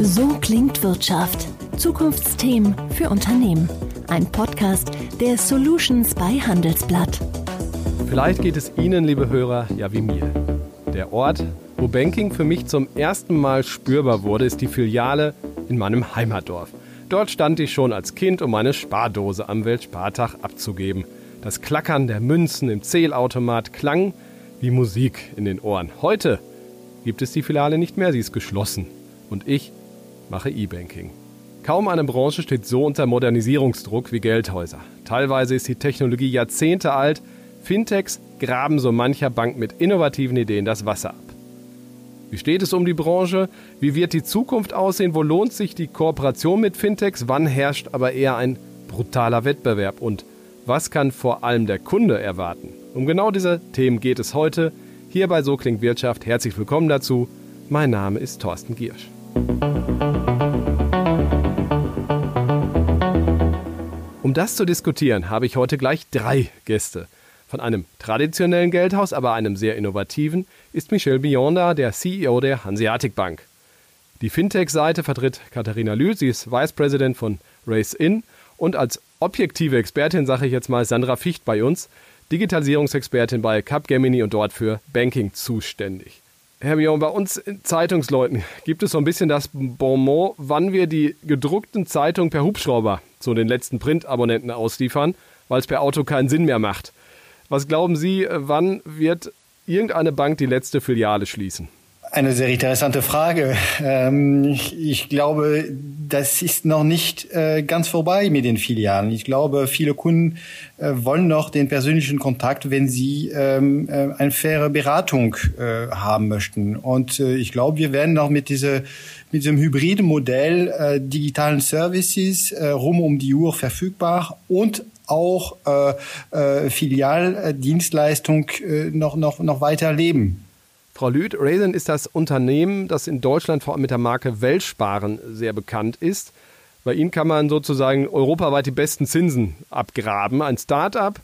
So klingt Wirtschaft. Zukunftsthemen für Unternehmen. Ein Podcast der Solutions bei Handelsblatt. Vielleicht geht es Ihnen, liebe Hörer, ja wie mir. Der Ort, wo Banking für mich zum ersten Mal spürbar wurde, ist die Filiale in meinem Heimatdorf. Dort stand ich schon als Kind, um meine Spardose am Weltspartag abzugeben. Das Klackern der Münzen im Zählautomat klang wie Musik in den Ohren. Heute gibt es die Filiale nicht mehr, sie ist geschlossen. Und ich mache E-Banking. Kaum eine Branche steht so unter Modernisierungsdruck wie Geldhäuser. Teilweise ist die Technologie Jahrzehnte alt. Fintechs graben so mancher Bank mit innovativen Ideen das Wasser ab. Wie steht es um die Branche? Wie wird die Zukunft aussehen? Wo lohnt sich die Kooperation mit Fintechs? Wann herrscht aber eher ein brutaler Wettbewerb? Und was kann vor allem der Kunde erwarten? Um genau diese Themen geht es heute. Hier bei So klingt Wirtschaft. Herzlich willkommen dazu. Mein Name ist Thorsten Giersch. Um das zu diskutieren, habe ich heute gleich drei Gäste. Von einem traditionellen Geldhaus, aber einem sehr innovativen, ist Michel Bionda, der CEO der Hanseatic Bank. Die Fintech-Seite vertritt Katharina Lühl, sie ist Vice President von Race In und als objektive Expertin sage ich jetzt mal Sandra Ficht bei uns, Digitalisierungsexpertin bei Capgemini und dort für Banking zuständig. Herr Mion, bei uns Zeitungsleuten gibt es so ein bisschen das Bonmot, wann wir die gedruckten Zeitungen per Hubschrauber zu den letzten Printabonnenten ausliefern, weil es per Auto keinen Sinn mehr macht. Was glauben Sie, wann wird irgendeine Bank die letzte Filiale schließen? Eine sehr interessante Frage. Ähm, ich glaube, das ist noch nicht äh, ganz vorbei mit den Filialen. Ich glaube, viele Kunden äh, wollen noch den persönlichen Kontakt, wenn sie ähm, äh, eine faire Beratung haben möchten. Und ich glaube, wir werden noch mit dieser mit diesem hybriden Modell digitalen Services rum um die Uhr verfügbar und auch Filialdienstleistung noch noch noch weiter leben. Frau Lüth, Raisin ist das Unternehmen, das in Deutschland vor allem mit der Marke Weltsparen sehr bekannt ist. Bei Ihnen kann man sozusagen europaweit die besten Zinsen abgraben. Ein Start-up,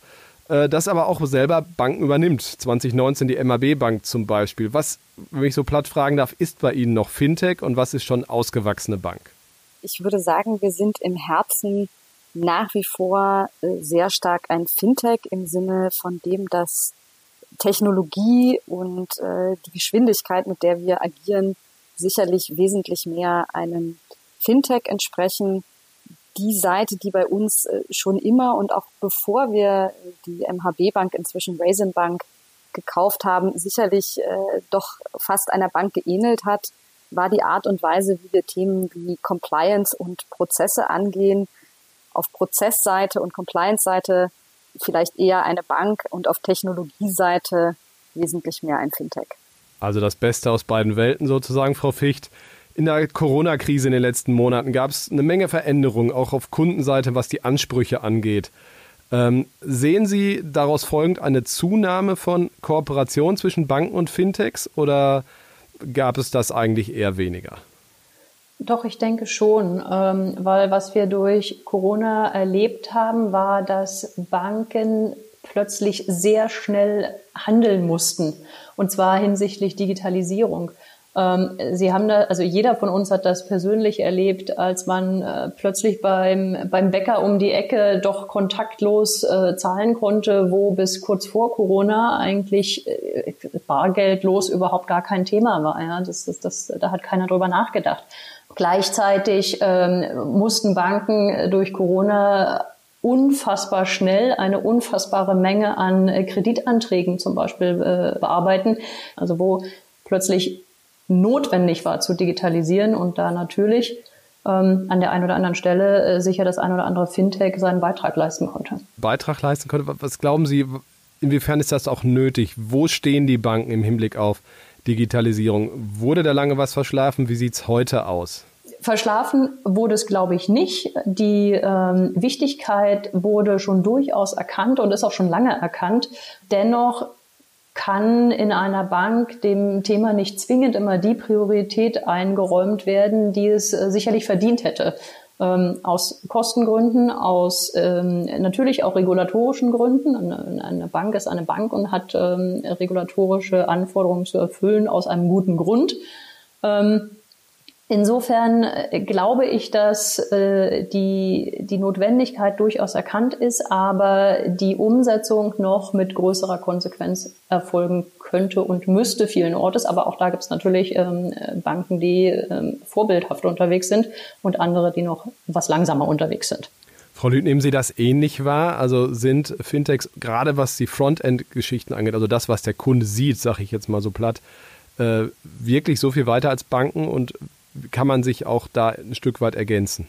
äh, das aber auch selber Banken übernimmt. 2019 die MAB Bank zum Beispiel. Was, wenn ich so platt fragen darf, ist bei Ihnen noch Fintech und was ist schon ausgewachsene Bank? Ich würde sagen, wir sind im Herzen nach wie vor äh, sehr stark ein Fintech im Sinne von dem, dass Technologie und äh, die Geschwindigkeit, mit der wir agieren, sicherlich wesentlich mehr einem Fintech entsprechen. Die Seite, die bei uns äh, schon immer und auch bevor wir die MHB Bank, inzwischen Raisin Bank, gekauft haben, sicherlich äh, doch fast einer Bank geähnelt hat, war die Art und Weise, wie wir Themen wie Compliance und Prozesse angehen. Auf Prozessseite und Compliance-Seite vielleicht eher eine Bank und auf Technologieseite wesentlich mehr ein Fintech. Also das Beste aus beiden Welten sozusagen, Frau Ficht. In der Corona-Krise in den letzten Monaten gab es eine Menge Veränderungen, auch auf Kundenseite, was die Ansprüche angeht. Ähm, sehen Sie daraus folgend eine Zunahme von Kooperation zwischen Banken und Fintechs oder gab es das eigentlich eher weniger? Doch, ich denke schon, ähm, weil was wir durch Corona erlebt haben, war, dass Banken plötzlich sehr schnell handeln mussten, und zwar hinsichtlich Digitalisierung. Ähm, sie haben da, also jeder von uns hat das persönlich erlebt, als man äh, plötzlich beim, beim Bäcker um die Ecke doch kontaktlos äh, zahlen konnte, wo bis kurz vor Corona eigentlich äh, bargeldlos überhaupt gar kein Thema war. Ja, das, das, das, da hat keiner drüber nachgedacht. Gleichzeitig ähm, mussten Banken durch Corona unfassbar schnell eine unfassbare Menge an äh, Kreditanträgen zum Beispiel äh, bearbeiten. Also wo plötzlich notwendig war zu digitalisieren und da natürlich ähm, an der einen oder anderen Stelle äh, sicher das ein oder andere Fintech seinen Beitrag leisten konnte. Beitrag leisten konnte. Was glauben Sie, inwiefern ist das auch nötig? Wo stehen die Banken im Hinblick auf Digitalisierung. Wurde da lange was verschlafen? Wie sieht es heute aus? Verschlafen wurde es, glaube ich, nicht. Die ähm, Wichtigkeit wurde schon durchaus erkannt und ist auch schon lange erkannt. Dennoch kann in einer Bank dem Thema nicht zwingend immer die Priorität eingeräumt werden, die es äh, sicherlich verdient hätte ähm, aus Kostengründen, aus ähm, natürlich auch regulatorischen Gründen. Eine, eine, Bank ist eine Bank und hat ähm, regulatorische Anforderungen zu erfüllen aus einem guten Grund. Ähm, Insofern äh, glaube ich, dass äh, die, die Notwendigkeit durchaus erkannt ist, aber die Umsetzung noch mit größerer Konsequenz erfolgen könnte und müsste vielen Ortes. Aber auch da gibt es natürlich ähm, Banken, die ähm, vorbildhaft unterwegs sind und andere, die noch was langsamer unterwegs sind. Frau Lüth, nehmen Sie das ähnlich wahr? Also sind Fintechs, gerade was die Frontend-Geschichten angeht, also das, was der Kunde sieht, sage ich jetzt mal so platt, äh, wirklich so viel weiter als Banken und kann man sich auch da ein Stück weit ergänzen?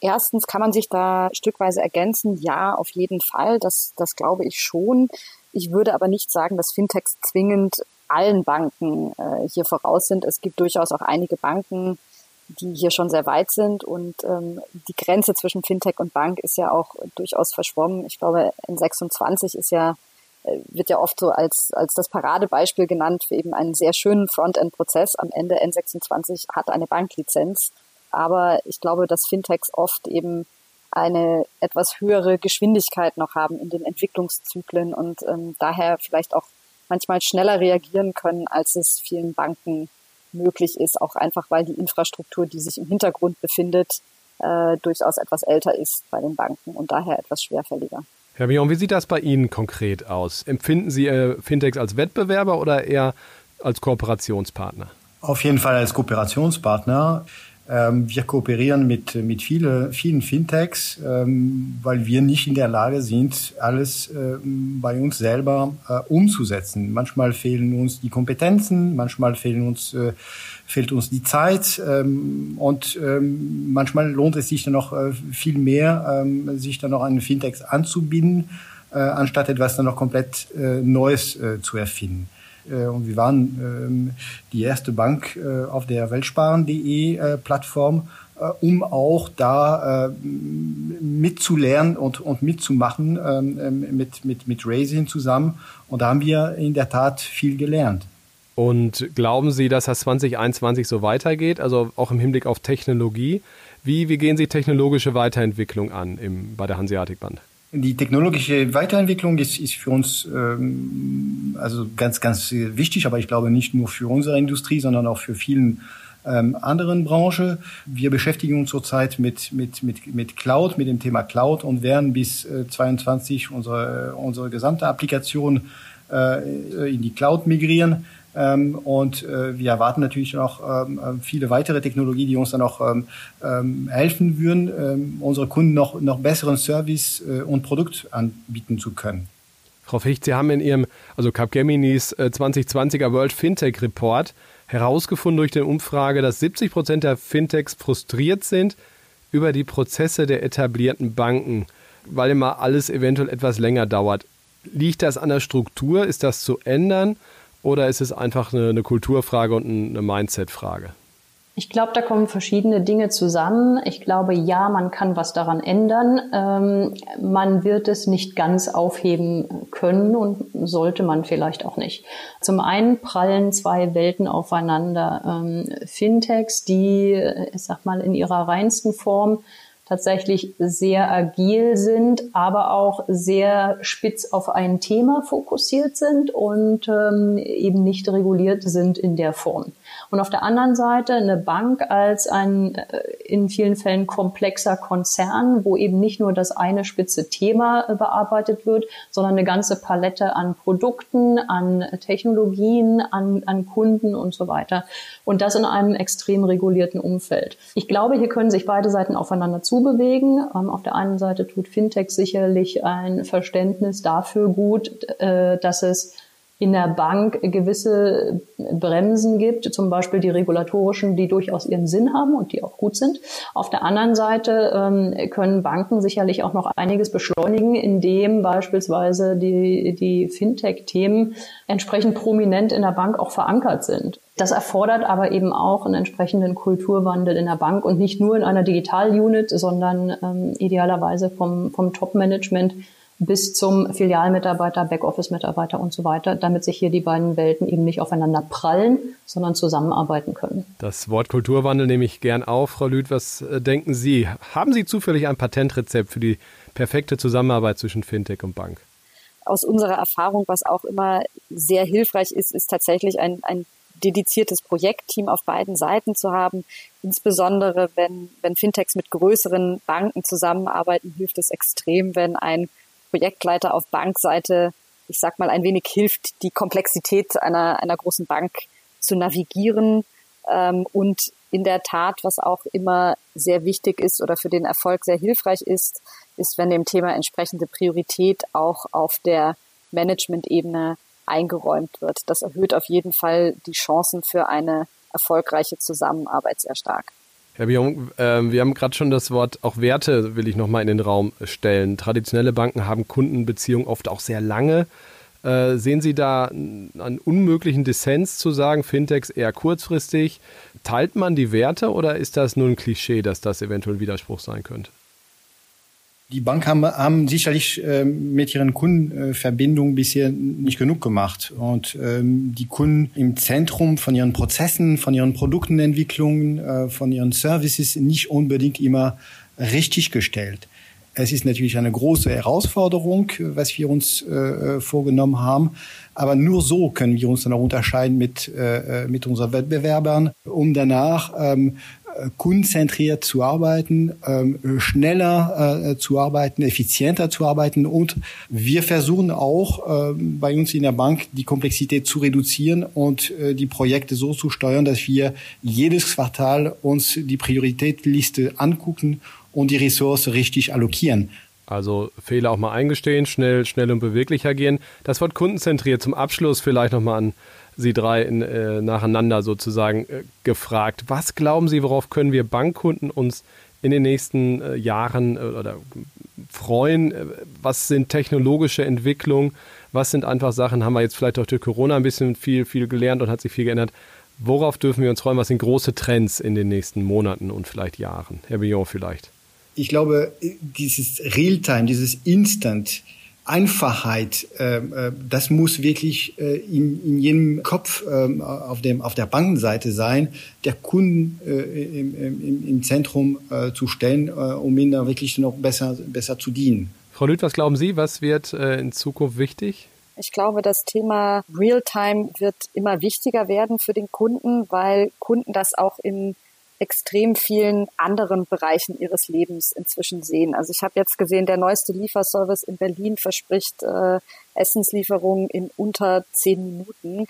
Erstens kann man sich da stückweise ergänzen. Ja, auf jeden Fall. Das, das glaube ich schon. Ich würde aber nicht sagen, dass Fintechs zwingend allen Banken äh, hier voraus sind. Es gibt durchaus auch einige Banken, die hier schon sehr weit sind und ähm, die Grenze zwischen Fintech und Bank ist ja auch durchaus verschwommen. Ich glaube, N26 ist ja äh, wird ja oft so als, als das Paradebeispiel genannt für eben einen sehr schönen Frontend-Prozess. Am Ende N26 hat eine Banklizenz. Aber ich glaube, dass Fintechs oft eben eine etwas höhere Geschwindigkeit noch haben in den Entwicklungszyklen und ähm, daher vielleicht auch manchmal schneller reagieren können, als es vielen Banken möglich ist, auch einfach weil die Infrastruktur, die sich im Hintergrund befindet, äh, durchaus etwas älter ist bei den Banken und daher etwas schwerfälliger. Herr Bion, wie sieht das bei Ihnen konkret aus? Empfinden Sie äh, Fintechs als Wettbewerber oder eher als Kooperationspartner? Auf jeden Fall als Kooperationspartner. Ähm, wir kooperieren mit, mit viele, vielen Fintechs, ähm, weil wir nicht in der Lage sind, alles ähm, bei uns selber äh, umzusetzen. Manchmal fehlen uns die Kompetenzen, manchmal fehlen uns, äh, fehlt uns die Zeit und manchmal lohnt es sich dann noch äh, viel mehr, sich dann noch an Fintechs anzubinden, anstatt etwas dann noch komplett Neues zu erfinden. Äh, und wir waren ähm, die erste Bank äh, auf der Weltsparen.de äh, Plattform, um auch da mitzulernen und, und mitzumachen ähm, mit, mit, mit Raisin zusammen. Und da haben wir in der Tat viel gelernt. Und glauben Sie, dass das 2021 so weitergeht, also auch im Hinblick auf Technologie? Wie, wie gehen Sie technologische Weiterentwicklung an im, bei der Hanseatic Band? Die technologische Weiterentwicklung ist, ist für uns ähm, also ganz, ganz wichtig, aber ich glaube nicht nur für unsere Industrie, sondern auch für vielen ähm, anderen Branchen. Wir beschäftigen uns zurzeit mit, mit, mit, mit Cloud, mit dem Thema Cloud und werden bis äh, 22 unsere, unsere gesamte Applikation äh, in die Cloud migrieren. Ähm, und äh, wir erwarten natürlich noch ähm, äh, viele weitere Technologien, die uns dann auch ähm, helfen würden, unsere Kunden noch, noch besseren Service äh, und Produkt anbieten zu können. Frau Ficht, Sie haben in Ihrem, also Capgeminis 2020er äh, World Fintech Report herausgefunden durch die Umfrage, dass 70 Prozent der Fintechs frustriert sind über die Prozesse der etablierten Banken, weil immer alles eventuell etwas länger dauert. Liegt das an der Struktur? Ist das zu ändern? Oder ist es einfach eine, eine Kulturfrage und eine Mindset-Frage? Ich glaube, da kommen verschiedene Dinge zusammen. Ich glaube, ja, man kann was daran ändern. Ähm, man wird es nicht ganz aufheben können und sollte man vielleicht auch nicht. Zum einen prallen zwei Welten aufeinander. Ähm, Fintechs, die, ich sag mal, in ihrer reinsten Form tatsächlich sehr agil sind, aber auch sehr spitz auf ein Thema fokussiert sind und ähm, eben nicht reguliert sind in der Form. Und auf der anderen Seite eine Bank als ein äh, in vielen Fällen komplexer Konzern, wo eben nicht nur das eine spitze Thema äh, bearbeitet wird, sondern eine ganze Palette an Produkten, an Technologien, an, an Kunden und so weiter. Und das in einem extrem regulierten Umfeld. Ich glaube, hier können sich beide Seiten aufeinander zubewegen. Ähm, auf der einen Seite tut Fintech sicherlich ein Verständnis dafür gut, äh, dass es in der Bank gewisse Bremsen gibt, zum Beispiel die regulatorischen, die durchaus ihren Sinn haben und die auch gut sind. Auf der anderen Seite ähm, können Banken sicherlich auch noch einiges beschleunigen, indem beispielsweise die, die Fintech-Themen entsprechend prominent in der Bank auch verankert sind. Das erfordert aber eben auch einen entsprechenden Kulturwandel in der Bank und nicht nur in einer Digital-Unit, sondern ähm, idealerweise vom, vom Top-Management bis zum Filialmitarbeiter, Backoffice-Mitarbeiter und so weiter, damit sich hier die beiden Welten eben nicht aufeinander prallen, sondern zusammenarbeiten können. Das Wort Kulturwandel nehme ich gern auf. Frau Lüth, was äh, denken Sie? Haben Sie zufällig ein Patentrezept für die perfekte Zusammenarbeit zwischen Fintech und Bank? Aus unserer Erfahrung, was auch immer sehr hilfreich ist, ist tatsächlich ein, ein dediziertes Projektteam auf beiden Seiten zu haben. Insbesondere wenn, wenn Fintechs mit größeren Banken zusammenarbeiten, hilft es extrem, wenn ein Projektleiter auf Bankseite, ich sag mal, ein wenig hilft, die Komplexität einer, einer großen Bank zu navigieren. Ähm, und in der Tat, was auch immer sehr wichtig ist oder für den Erfolg sehr hilfreich ist, ist, wenn dem Thema entsprechende Priorität auch auf der Management-Ebene eingeräumt wird. Das erhöht auf jeden Fall die Chancen für eine erfolgreiche Zusammenarbeit sehr stark. Herr Bion, äh, wir haben gerade schon das Wort auch Werte, will ich nochmal in den Raum stellen. Traditionelle Banken haben Kundenbeziehungen oft auch sehr lange. Äh, sehen Sie da einen unmöglichen Dissens zu sagen, Fintechs eher kurzfristig? Teilt man die Werte oder ist das nur ein Klischee, dass das eventuell ein Widerspruch sein könnte? Die Bank haben, haben sicherlich äh, mit ihren Kundenverbindungen bisher nicht genug gemacht und ähm, die Kunden im Zentrum von ihren Prozessen, von ihren Produktenentwicklungen, äh, von ihren Services nicht unbedingt immer richtig gestellt. Es ist natürlich eine große Herausforderung, was wir uns äh, vorgenommen haben. Aber nur so können wir uns dann auch unterscheiden mit, äh, mit unseren Wettbewerbern, um danach ähm, kundenzentriert zu arbeiten, ähm, schneller äh, zu arbeiten, effizienter zu arbeiten und wir versuchen auch äh, bei uns in der Bank die Komplexität zu reduzieren und äh, die Projekte so zu steuern, dass wir jedes Quartal uns die Prioritätliste angucken und die Ressource richtig allokieren. Also Fehler auch mal eingestehen, schnell, schnell und beweglich agieren. Das Wort kundenzentriert zum Abschluss vielleicht nochmal an Sie drei in, äh, nacheinander sozusagen äh, gefragt. Was glauben Sie, worauf können wir Bankkunden uns in den nächsten äh, Jahren äh, oder freuen? Äh, was sind technologische Entwicklungen? Was sind einfach Sachen, haben wir jetzt vielleicht auch durch Corona ein bisschen viel, viel gelernt und hat sich viel geändert? Worauf dürfen wir uns freuen? Was sind große Trends in den nächsten Monaten und vielleicht Jahren? Herr Billon vielleicht. Ich glaube, dieses Realtime, dieses Instant, Einfachheit, ähm, äh, das muss wirklich äh, in, in jedem Kopf äh, auf, dem, auf der Bankenseite sein, der Kunden äh, im, im, im Zentrum äh, zu stellen, äh, um ihnen da wirklich noch besser, besser zu dienen. Frau Lüth, was glauben Sie, was wird äh, in Zukunft wichtig? Ich glaube, das Thema Realtime wird immer wichtiger werden für den Kunden, weil Kunden das auch in extrem vielen anderen Bereichen ihres Lebens inzwischen sehen. Also ich habe jetzt gesehen, der neueste Lieferservice in Berlin verspricht äh, Essenslieferungen in unter zehn Minuten.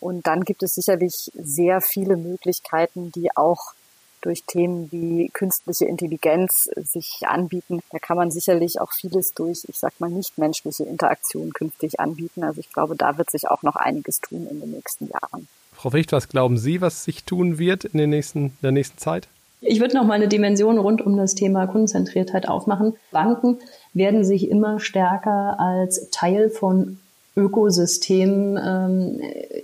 Und dann gibt es sicherlich sehr viele Möglichkeiten, die auch durch Themen wie künstliche Intelligenz sich anbieten. Da kann man sicherlich auch vieles durch, ich sag mal, nichtmenschliche Interaktion künftig anbieten. Also ich glaube, da wird sich auch noch einiges tun in den nächsten Jahren. Frau Wicht, was glauben Sie, was sich tun wird in, den nächsten, der nächsten Zeit? Ich würde noch mal eine Dimension rund um das Thema Kundenzentriertheit aufmachen. Banken werden sich immer stärker als Teil von Ökosystem ähm,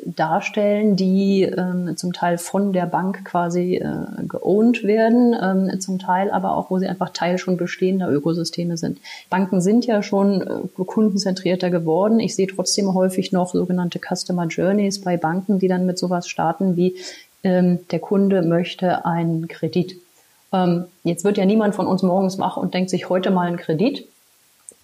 darstellen, die ähm, zum Teil von der Bank quasi äh, geowned werden, ähm, zum Teil aber auch, wo sie einfach Teil schon bestehender Ökosysteme sind. Banken sind ja schon äh, kundenzentrierter geworden. Ich sehe trotzdem häufig noch sogenannte Customer Journeys bei Banken, die dann mit sowas starten wie ähm, der Kunde möchte einen Kredit. Ähm, jetzt wird ja niemand von uns morgens wach und denkt sich heute mal einen Kredit,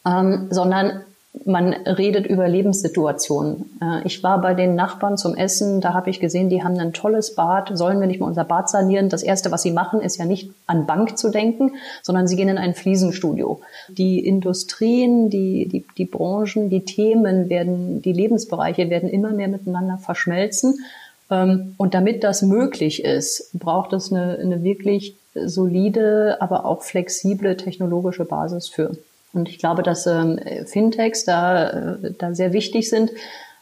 ähm, sondern man redet über Lebenssituationen. Äh, ich war bei den Nachbarn zum Essen, da habe ich gesehen, die haben ein tolles Bad. Sollen wir nicht mal unser Bad sanieren? Das Erste, was sie machen, ist ja nicht an Bank zu denken, sondern sie gehen in ein Fliesenstudio. Die Industrien, die, die, die Branchen, die Themen werden, die Lebensbereiche werden immer mehr miteinander verschmelzen. Ähm, und damit das möglich ist, braucht es eine, eine wirklich solide, aber auch flexible technologische Basis für. Und ich glaube, dass ähm, Fintechs da, äh, da sehr wichtig sind,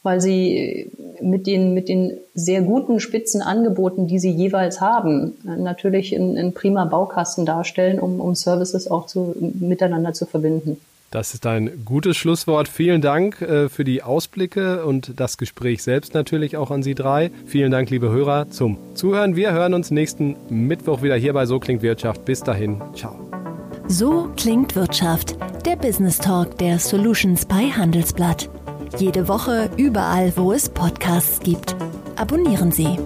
weil sie mit den, mit den sehr guten Spitzenangeboten, die sie jeweils haben, natürlich einen prima Baukasten darstellen, um, um Services auch zu, miteinander zu verbinden. Das ist ein gutes Schlusswort. Vielen Dank äh, für die Ausblicke und das Gespräch selbst natürlich auch an Sie drei. Vielen Dank, liebe Hörer, zum Zuhören. Wir hören uns nächsten Mittwoch wieder hier bei So klingt Wirtschaft. Bis dahin, ciao. So klingt Wirtschaft, der Business Talk der Solutions bei Handelsblatt. Jede Woche überall, wo es Podcasts gibt. Abonnieren Sie.